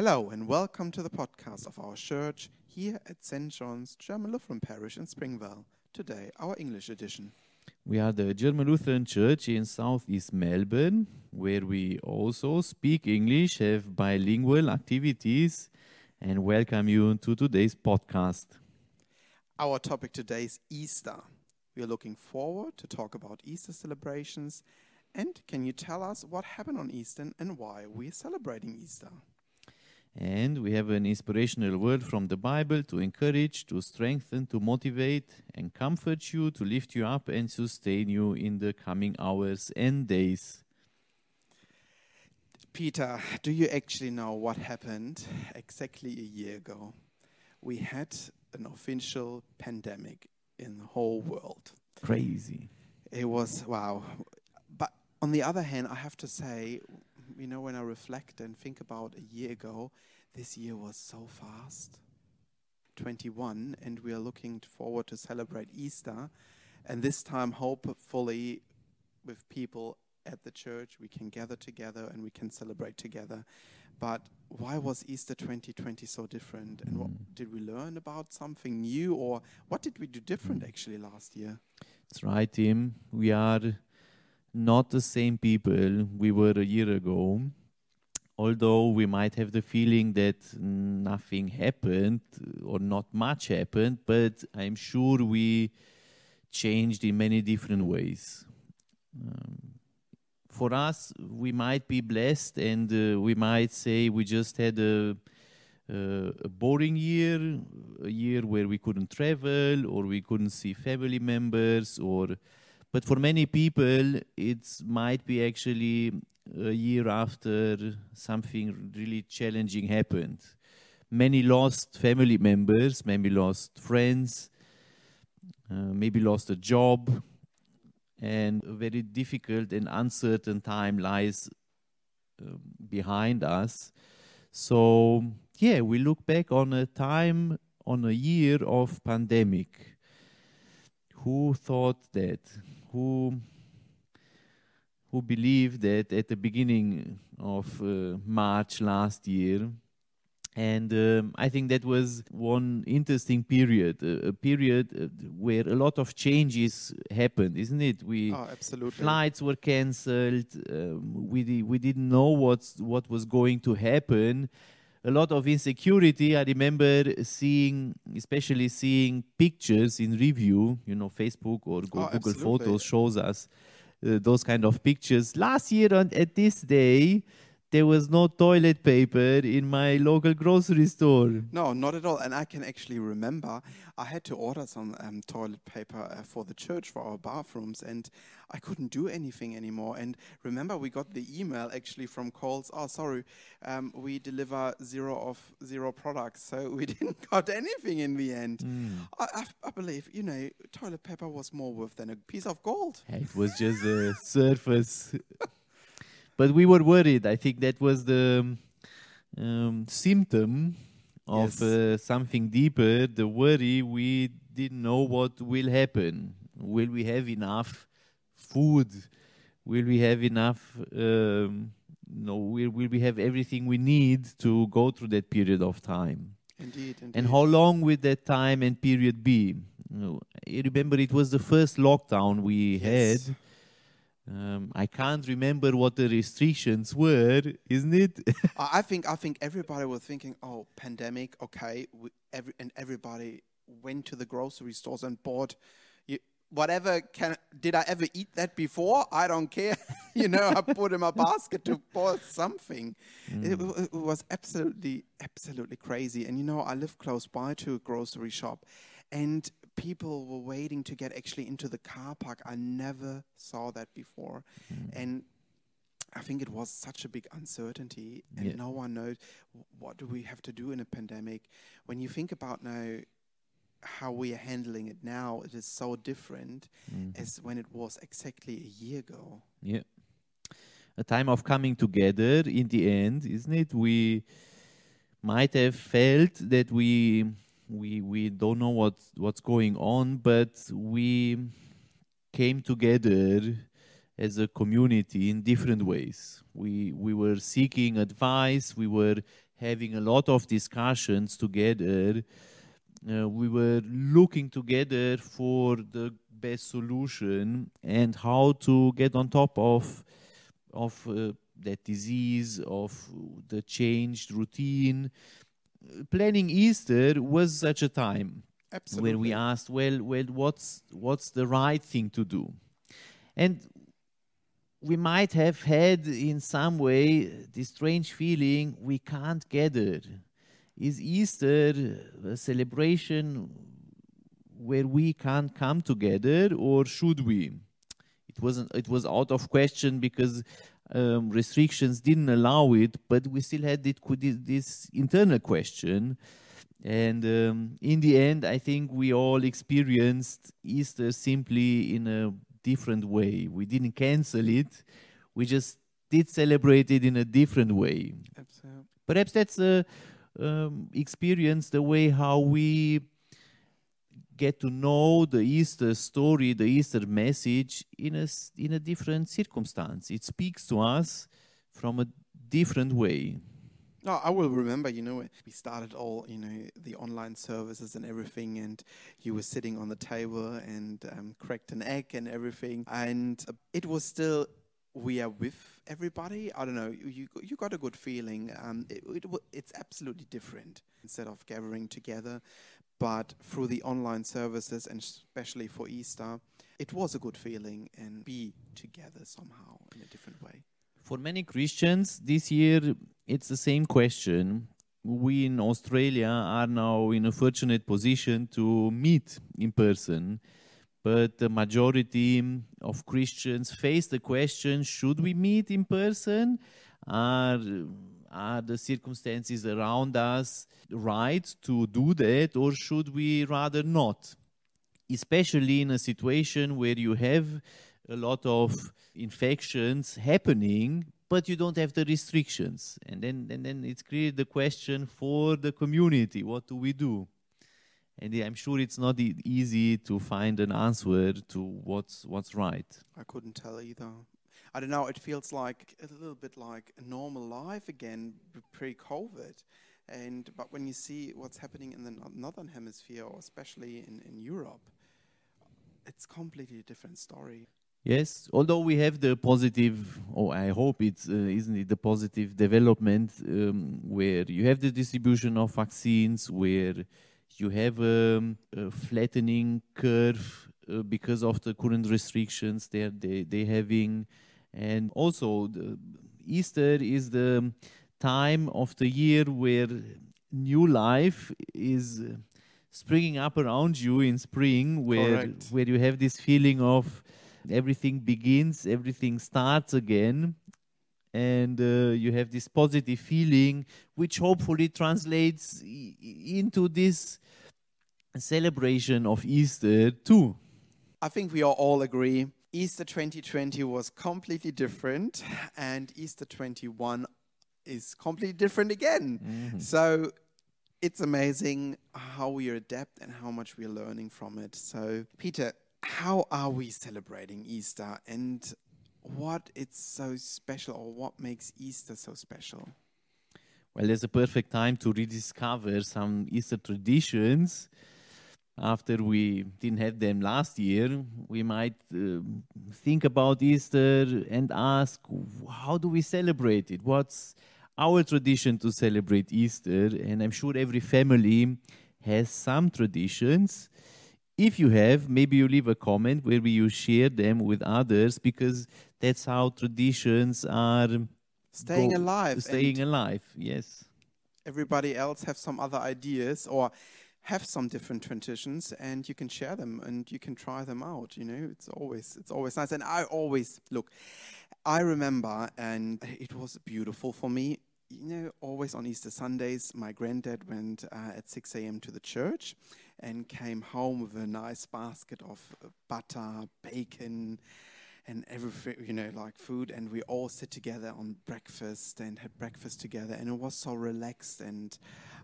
Hello and welcome to the podcast of our church here at St. John's German Lutheran Parish in Springvale. Today, our English edition. We are the German Lutheran Church in Southeast Melbourne, where we also speak English, have bilingual activities, and welcome you to today's podcast. Our topic today is Easter. We are looking forward to talk about Easter celebrations. And can you tell us what happened on Easter and why we're celebrating Easter? And we have an inspirational word from the Bible to encourage, to strengthen, to motivate, and comfort you, to lift you up, and sustain you in the coming hours and days. Peter, do you actually know what happened exactly a year ago? We had an official pandemic in the whole world. Crazy. It was, wow. But on the other hand, I have to say, you know, when I reflect and think about a year ago, this year was so fast. 21, and we are looking forward to celebrate Easter. And this time, hopefully, with people at the church, we can gather together and we can celebrate together. But why was Easter 2020 so different? And what mm. did we learn about something new, or what did we do different mm. actually last year? That's right, Tim. We are not the same people we were a year ago. Although we might have the feeling that nothing happened or not much happened, but I'm sure we changed in many different ways. Um, for us, we might be blessed and uh, we might say we just had a, a, a boring year, a year where we couldn't travel or we couldn't see family members or but for many people it might be actually a year after something really challenging happened. Many lost family members maybe lost friends uh, maybe lost a job and a very difficult and uncertain time lies uh, behind us. So yeah we look back on a time on a year of pandemic. Who thought that who who believed that at the beginning of uh, March last year. And um, I think that was one interesting period, uh, a period uh, where a lot of changes happened, isn't it? We Oh, absolutely. flights were cancelled. Um, we we didn't know what's what was going to happen. A lot of insecurity. I remember seeing, especially seeing pictures in review. You know, Facebook or Oh, Google. Photos shows us uh, those kind of pictures. Last year, on, at this day, there was no toilet paper in my local grocery store. No, not at all. And I can actually remember I had to order some um, toilet paper uh, for the church for our bathrooms, and I couldn't do anything anymore. And remember, we got the email actually from Coles. Oh, sorry, um, we deliver zero of zero products, so we didn't got anything in the end. I, I, I believe you know toilet paper was more worth than a piece of gold. It was just a surface. But we were worried. I think that was the um, symptom of Yes. uh, something deeper. The worry we didn't know what will happen. Will we have enough food? Will we have enough? Um, no, will, will we have everything we need to go through that period of time? Indeed, indeed. And how long will that time and period be? You know, I remember it was the first lockdown we Yes. had. Um, I can't remember what the restrictions were, isn't it? I think I think everybody was thinking, oh, pandemic, okay, we, every, and everybody went to the grocery stores and bought you, whatever. Can did I ever eat that before? I don't care. you know, I put in my basket to buy something. It, it was absolutely absolutely crazy. And you know, I live close by to a grocery shop, and people were waiting to get actually into the car park. I never saw that before, mm. and I think it was such a big uncertainty, and Yeah. no one knows what do we have to do in a pandemic. When you think about now how we are handling it now, it is so different mm. as when it was exactly a year ago. yeah. A time of coming together in the end, isn't it? We might have felt that we we we don't know what what's going on, but we came together as a community in different ways. We we were seeking advice, we were having a lot of discussions together. Uh, we were looking together for the best solution and how to get on top of of uh, that disease, of the changed routine. Planning Easter was such a time Absolutely. where we asked, well, well, what's what's the right thing to do? And we might have had in some way this strange feeling we can't gather. Is Easter a celebration where we can't come together, or should we? It wasn't. It was out of question because um, restrictions didn't allow it, but we still had it, this internal question. And um, in the end, I think we all experienced Easter simply in a different way. We didn't cancel it, we just did celebrate it in a different way. Absolutely. Perhaps that's a um, experience the way how we get to know the Easter story, the Easter message in a, in a different circumstance. It speaks to us from a different way. No, I will remember, you know, we started all, you know, the online services and everything, and you were sitting on the table and um, cracked an egg and everything. And it was still, we are with everybody. I don't know, you, you got a good feeling. Um, it, it, it's absolutely different instead of gathering together. But through the online services, and especially for Easter, it was a good feeling and be together somehow in a different way. For many Christians, this year it's the same question. We in Australia are now in a fortunate position to meet in person, but the majority of Christians face the question should we meet in person? Are, are the circumstances around us right to do that, or should we rather not? Especially in a situation where you have a lot of infections happening, but you don't have the restrictions. And then, and then it's created the question for the community what do we do? And I'm sure it's not e easy to find an answer to what's, what's right. I couldn't tell either. I don't know, it feels like a little bit like a normal life again pre COVID. And but when you see what's happening in the northern hemisphere, or especially in, in Europe, it's completely a different story. Yes, although we have the positive, or I hope it's uh, isn't it the positive development um, where you have the distribution of vaccines, where you have um, a flattening curve uh, because of the current restrictions they're they they having, and also the Easter is the time of the year where new life is springing up around you in spring, where Correct. where you have this feeling of everything begins, everything starts again. And uh, you have this positive feeling, which hopefully translates into this celebration of Easter too. I think we all agree Easter 2020 was completely different, and Easter 21 is completely different again. Mm-hmm. So it's amazing how we adapt and how much we're learning from it. So, Peter, how are we celebrating Easter and what it's so special or what makes Easter so special? Well, there's a perfect time to rediscover some Easter traditions. After we didn't have them last year, we might uh, think about Easter and ask, how do we celebrate it? What's our tradition to celebrate Easter? And I'm sure every family has some traditions. If you have, maybe you leave a comment where you share them with others because that's how traditions are Staying go- alive. Staying alive, yes. everybody else have some other ideas or have some different traditions and you can share them and you can try them out you know it's always it's always nice and i always look i remember and it was beautiful for me you know always on easter sundays my granddad went uh, at 6 a.m to the church and came home with a nice basket of butter bacon and everything, you know, like food, and we all sit together on breakfast and had breakfast together, and it was so relaxed and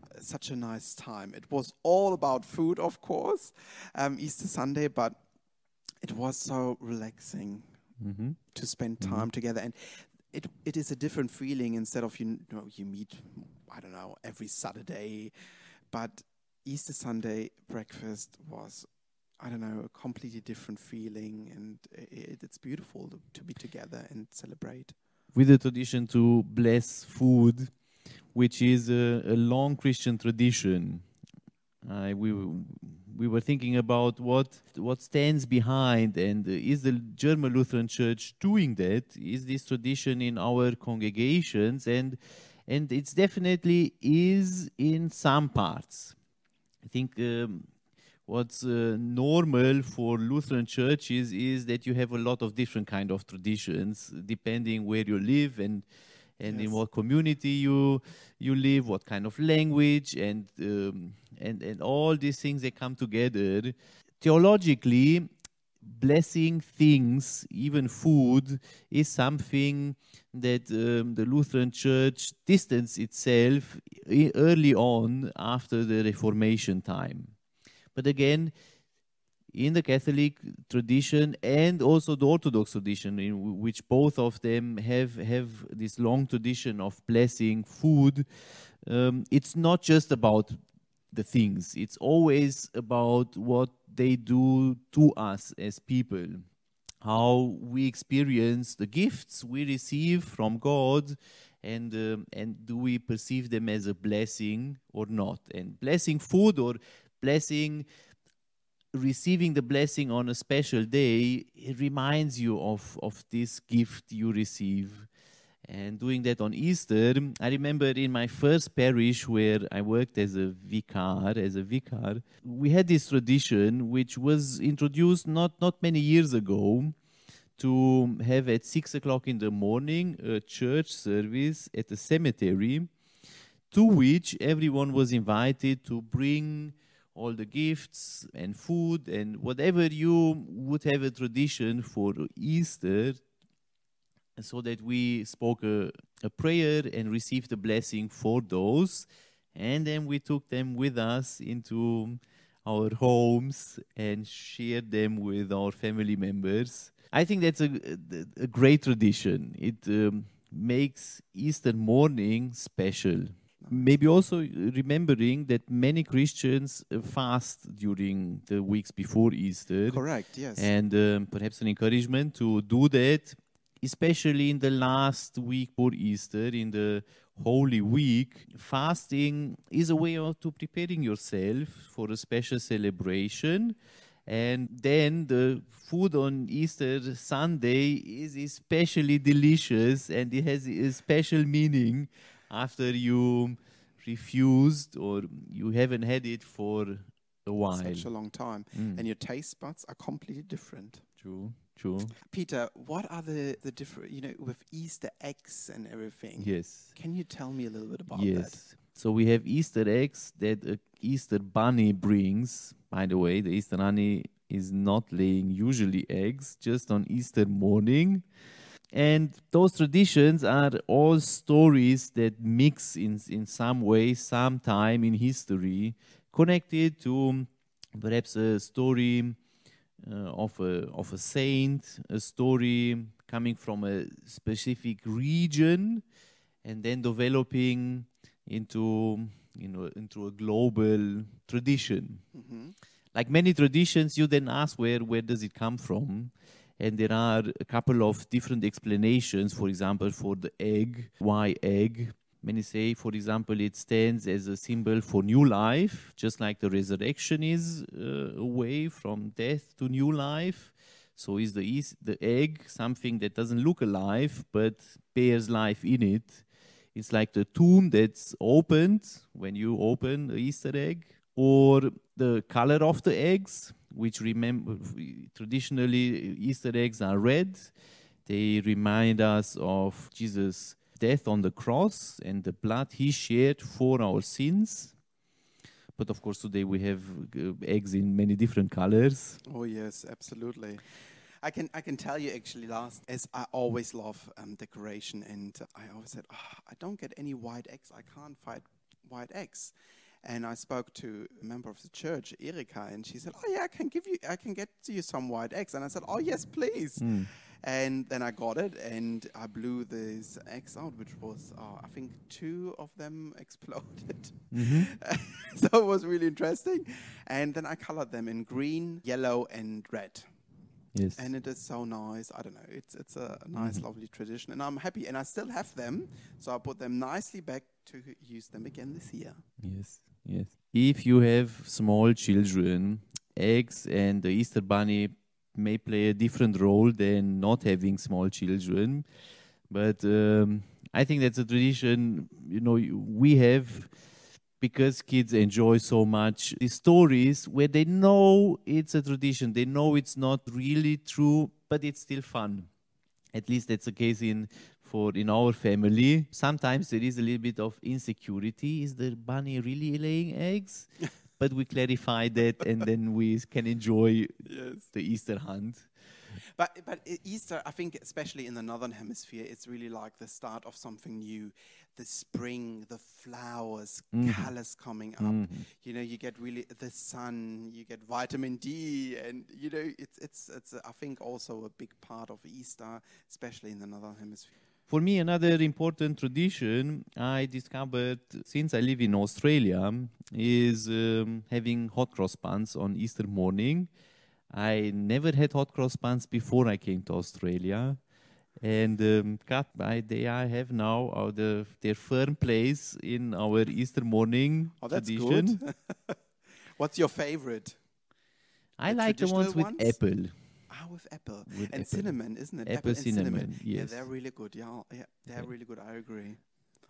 uh, such a nice time. It was all about food, of course, um, Easter Sunday, but it was so relaxing Mm-hmm. to spend Mhm. time together. And it it is a different feeling instead of you know you meet I don't know every Saturday, but Easter Sunday breakfast was I don't know a completely different feeling, and it, it's beautiful to, be together and celebrate. With the tradition to bless food, which is a, a long Christian tradition. Uh, we we were thinking about what what stands behind and is the German Lutheran Church doing that? Is this tradition in our congregations and and it's definitely is in some parts. I think um, what's uh, normal for Lutheran churches is that you have a lot of different kind of traditions depending where you live and and yes. in what community you you live, what kind of language, and um, and and all these things that come together. Theologically, blessing things, even food, is something that um, the Lutheran Church distanced itself early on after the Reformation time. But again, in the Catholic tradition and also the Orthodox tradition, in which both of them have have this long tradition of blessing food. Um, it's not just about the things; it's always about what they do to us as people, how we experience the gifts we receive from God, and um, and do we perceive them as a blessing or not? And blessing food or blessing receiving the blessing on a special day, it reminds you of, of this gift you receive. And doing that on Easter, I remember in my first parish where I worked as a vicar, as a vicar, we had this tradition which was introduced not, not many years ago to have at six o'clock in the morning a church service at the cemetery to which everyone was invited to bring all the gifts and food and whatever you would have a tradition for Easter, so that we spoke a, a prayer and received a blessing for those. And then we took them with us into our homes and shared them with our family members. I think that's a, a great tradition. It um, makes Easter morning special maybe also remembering that many Christians uh, fast during the weeks before Easter. Correct, yes. And um, perhaps an encouragement to do that, especially in the last week for Easter, in the Holy Week. Fasting is a way of to preparing yourself for a special celebration. And then the food on Easter Sunday is especially delicious and it has a special meaning after you refused or you haven't had it for a while. Such a long time. Mm. And your taste buds are completely different. True, true. Peter, what are the, the different, you know, with Easter eggs and everything? Yes. Can you tell me a little bit about yes. that? So we have Easter eggs that a Easter bunny brings. By the way, the Easter bunny is not laying usually eggs, just on Easter morning. And those traditions are all stories that mix in, in some way, some time in history, connected to perhaps a story uh, of, a, of a saint, a story coming from a specific region, and then developing into, you know, into a global tradition. Mm-hmm. Like many traditions, you then ask where, where does it come from? And there are a couple of different explanations for example for the egg why egg. Many say for example it stands as a symbol for new life just like the resurrection is uh, a way from death to new life. So is the the egg something that doesn't look alive but bears life in it? It's like the tomb that's opened when you open the easter egg or the color of the eggs which remember traditionally Easter eggs are red. They remind us of Jesus' death on the cross and the blood he shed for our sins. But of course, today we have uh, eggs in many different colors. Oh yes, absolutely. I can I can tell you actually last as I always love um, decoration and I always said oh, I don't get any white eggs I can't find white eggs and I spoke to a member of the church, Erika, and she said, "Oh yeah, I can give you, I can get you some white eggs." And I said, "Oh yes, please." Mm. And then I got it, and I blew these eggs out, which was, uh, I think, two of them exploded. so it was really interesting. And then I colored them in green, yellow, and red. Yes. And it is so nice. I don't know. It's it's a nice, lovely tradition, and I'm happy. And I still have them, so I put them nicely back to use them again this year. Yes, yes. If you have small children, eggs and the Easter Bunny may play a different role than not having small children. But um, I think that's a tradition, you know, we have because kids enjoy so much the stories where they know it's a tradition, they know it's not really true, but it's still fun. At least that's the case in for in our family. Sometimes there is a little bit of insecurity. Is the bunny really laying eggs? but we clarify that and then we can enjoy Yes. the Easter hunt. But but Easter, I think, especially in the northern hemisphere, it's really like the start of something new. The spring, the flowers, mm-hmm. colors coming up. Mm-hmm. You know, you get really the sun. You get vitamin D, and you know, it's it's it's. I think also a big part of Easter, especially in the northern hemisphere. For me, another important tradition I discovered since I live in Australia is um, having hot cross buns on Easter morning. I never had hot cross buns before I came to Australia. And um, cut by they I have now uh, the, their firm place in our Easter morning Oh, that's tradition. good. What's your favorite? I The like the ones with ones? apple. Ah, with apple With and apple. cinnamon, isn't it? Apple and cinnamon, Yeah, yes. they're really good. Yeah, yeah, they're Yeah. really good. I agree.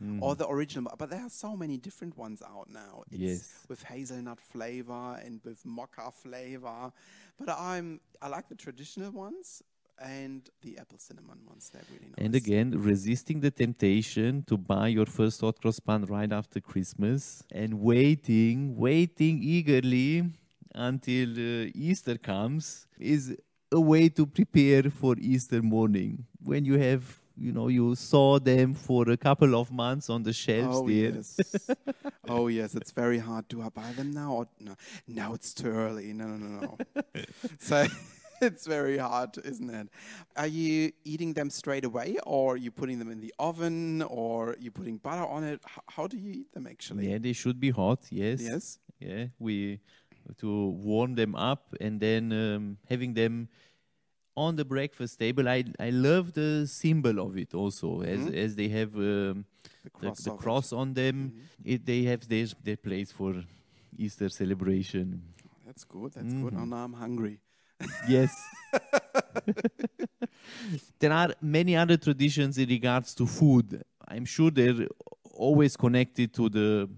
Mm. Or the original, but there are so many different ones out now. It's Yes. with hazelnut flavor and with mocha flavor. But I'm I like the traditional ones and the apple cinnamon ones. They're really nice. And again, resisting the temptation to buy your first hot cross bun right after Christmas and waiting, waiting eagerly until uh, Easter comes is a way to prepare for Easter morning. When you have, you know, you saw them for a couple of months on the shelves Oh there. yes, oh yes, it's very hard. Do I uh, buy them now? Or no, now it's too early. No, no, no, no. so it's very hard, isn't it? Are you eating them straight away, or are you putting them in the oven, or you putting butter on it? H- how do you eat them actually? Yeah, they should be hot, yes. Yes. Yeah, we to warm them up and then um, having them on the breakfast table. I I love the symbol of it also, as Mhm. as they have um, The the, cross. the it. cross on them. Mhm. It they have their their place for Easter celebration. That's good. That's good. Mhm. Oh, now I'm hungry. Yes. there are many other traditions in regards to food. I'm sure they're always connected to the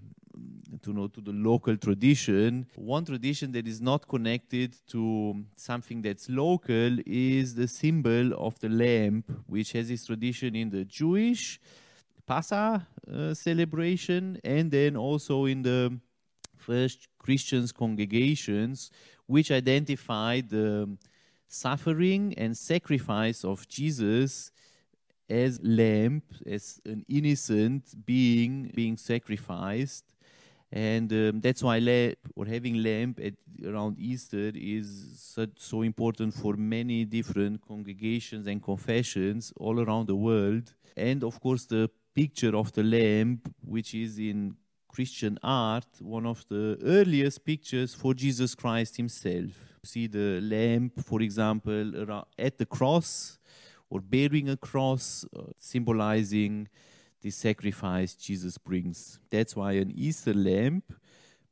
to know to the local tradition. One tradition that is not connected to something that's local is the symbol of the lamp, which has its tradition in the Jewish Passa uh, celebration and then also in the first Christians congregations, which identified the suffering and sacrifice of Jesus as lamb, as an innocent being being sacrificed. And um, that's why lamb, or having lamp at, around Easter is so, important for many different congregations and confessions all around the world. And of course, the picture of the lamp, which is in Christian art, one of the earliest pictures for Jesus Christ himself. See the lamp, for example, at the cross or bearing a cross, uh, symbolizing the sacrifice Jesus brings. That's why an Easter lamp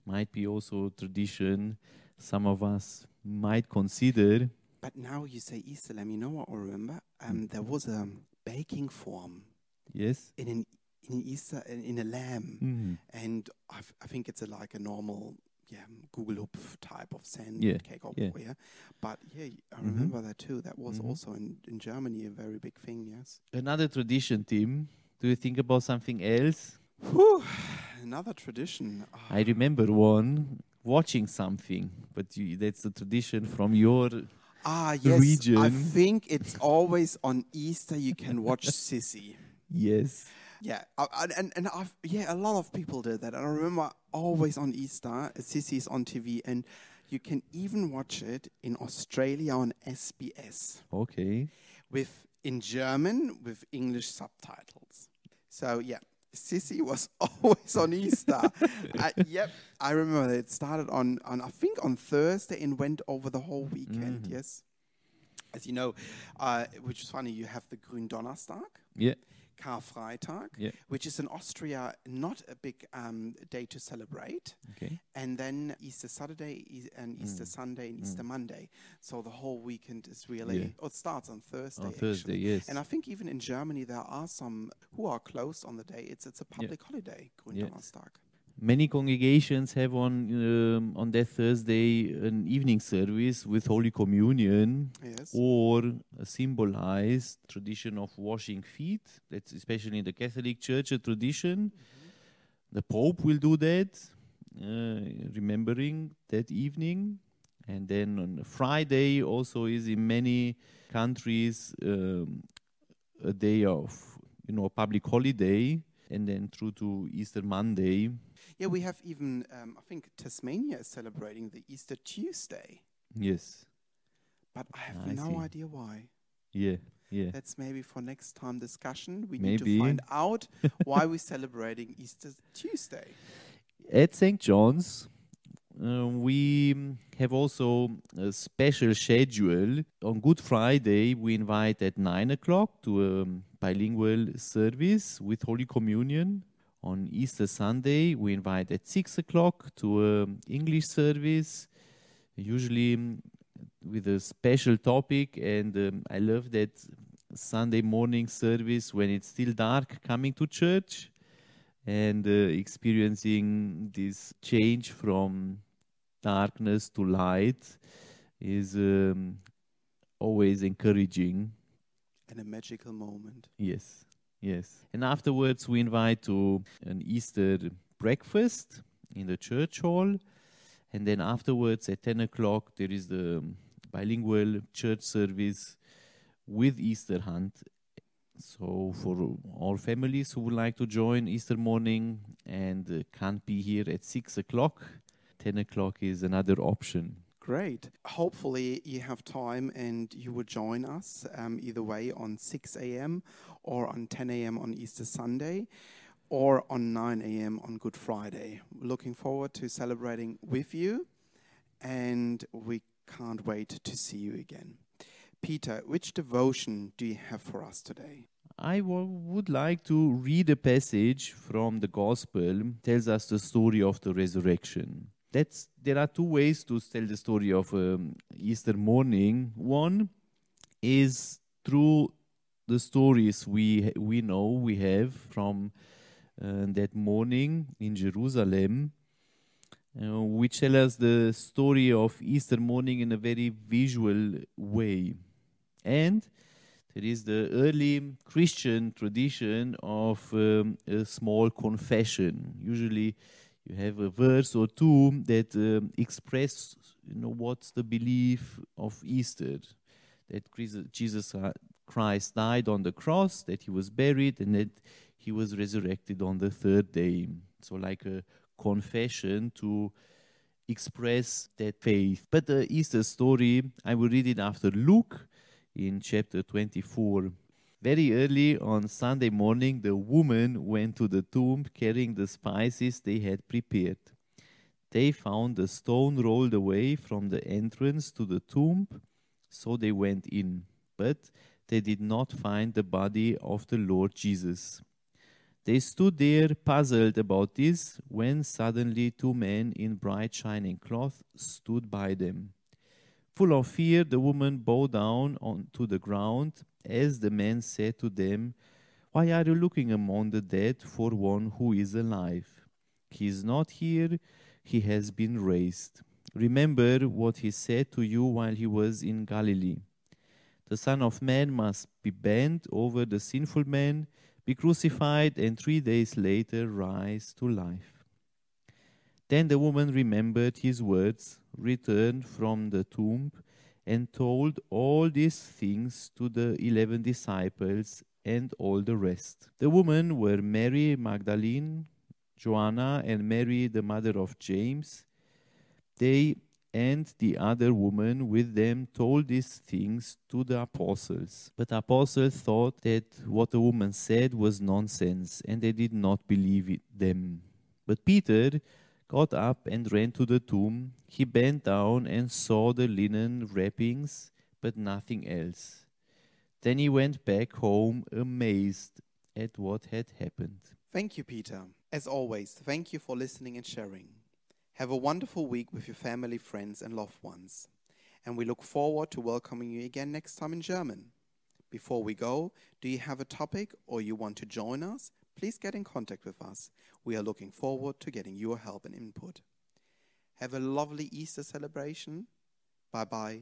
might be also a tradition some of us might consider. But now you say Easter lamb. You know what I remember? Um, there was a baking form Yes? in an in an Easter in, in a lamb, Mhm. and I think it's a, like a normal yeah Google Hupf type of sand Yeah, cake or yeah. yeah. But yeah, I Mhm. remember that too. That was Mhm. also in, in Germany a very big thing. Yes. Another tradition, Tim. Do you think about something else? Whew, another tradition. Ah, I remember one watching something, but you, that's a tradition from your. Ah, yes. I think it's always on Easter you can watch Sissi. Yes. Yeah, I- and and I've, yeah, a lot of people did that. And I remember always on Easter, Sissi is on TV, and you can even watch it in Australia on SBS. Okay. with in German with English subtitles. So yeah, Sissi was always on Easter. uh, yep, I remember it started on, on I think on Thursday and went over the whole weekend. Mhm. Yes, as you know, uh, which is funny. You have the Gründonnerstag, Yeah. Karfreitag, Yeah. which is in Austria not a big um, day to celebrate, Okay. and then Easter Saturday e- and Easter Mm. Sunday and Mm. Easter Monday. So the whole weekend is really. Yeah. Oh, it starts on Thursday. On actually. Thursday, yes. And I think even in Germany there are some who are closed on the day. It's it's a public holiday, Gründonnerstag. Many congregations have on um, on that Thursday an evening service with Holy Communion Yes. or a symbolized tradition of washing feet. That's especially in the Catholic Church a tradition. The Pope will do that, uh, remembering that evening. And then on Friday also is in many countries um, a day of you know a public holiday, and then through to Easter Monday. Yeah, we have even um, I think Tasmania is celebrating the Easter Tuesday, Yes, but I have I no see. idea why. yeah, yeah. That's maybe for next time discussion. We need to find out why we're celebrating Easter Tuesday. At St. John's, uh, we have also a special schedule. On Good Friday, we invite at 9 o'clock to a bilingual service with Holy Communion. On Easter Sunday, we invite at 6 o'clock to an English service, usually mm, with a special topic. And um, I love that Sunday morning service when it's still dark coming to church and uh, experiencing this change from darkness to light is um, always encouraging. And a magical moment. Yes, yes. And afterwards, we invite to an Easter breakfast in the church hall. And then afterwards, at 10 o'clock, there is the bilingual church service with Easter hunt. So, for all families who would like to join Easter morning and can't be here at 6 o'clock, 10 o'clock is another option. Great. Hopefully, you have time and you will join us um, either way on 6 a.m. or on 10 a.m. on Easter Sunday or on 9 a.m. on Good Friday. Looking forward to celebrating with you and we can't wait to see you again. Peter, which devotion do you have for us today? I w- would like to read a passage from the gospel tells us the story of the resurrection. That's there are two ways to tell the story of um, Easter morning. One is through the stories we we know we have from uh, that morning in Jerusalem, uh, which tell us the story of Easter morning in a very visual way, and there is the early Christian tradition of um, a small confession. Usually, you have a verse or two that um, express, you know, what's the belief of Easter, that Jesus Christ died on the cross, that he was buried, and that he was resurrected on the third day. So, like a confession to express that faith. But the Easter story, I will read it after Luke in chapter 24. Very early on Sunday morning, the woman went to the tomb carrying the spices they had prepared. They found the stone rolled away from the entrance to the tomb, so they went in. But they did not find the body of the Lord Jesus. They stood there puzzled about this when suddenly two men in bright shining cloth stood by them. Full of fear, the woman bowed down on to the ground as the man said to them, Why are you looking among the dead for one who is alive? He is not here, he has been raised. Remember what he said to you while he was in Galilee. The Son of Man must be bent over the sinful man, be crucified, and three days later rise to life. Then the woman remembered his words, returned from the tomb, and told all these things to the eleven disciples and all the rest. The women were Mary Magdalene, Joanna, and Mary, the mother of James. They and the other woman with them told these things to the apostles. But the apostles thought that what the woman said was nonsense, and they did not believe it, them. But Peter got up and ran to the tomb. He bent down and saw the linen wrappings, but nothing else. Then he went back home amazed at what had happened. Thank you, Peter. As always, thank you for listening and sharing. Have a wonderful week with your family, friends, and loved ones. And we look forward to welcoming you again next time in German. Before we go, do you have a topic or you want to join us? Please get in contact with us. We are looking forward to getting your help and input. Have a lovely Easter celebration. Bye bye.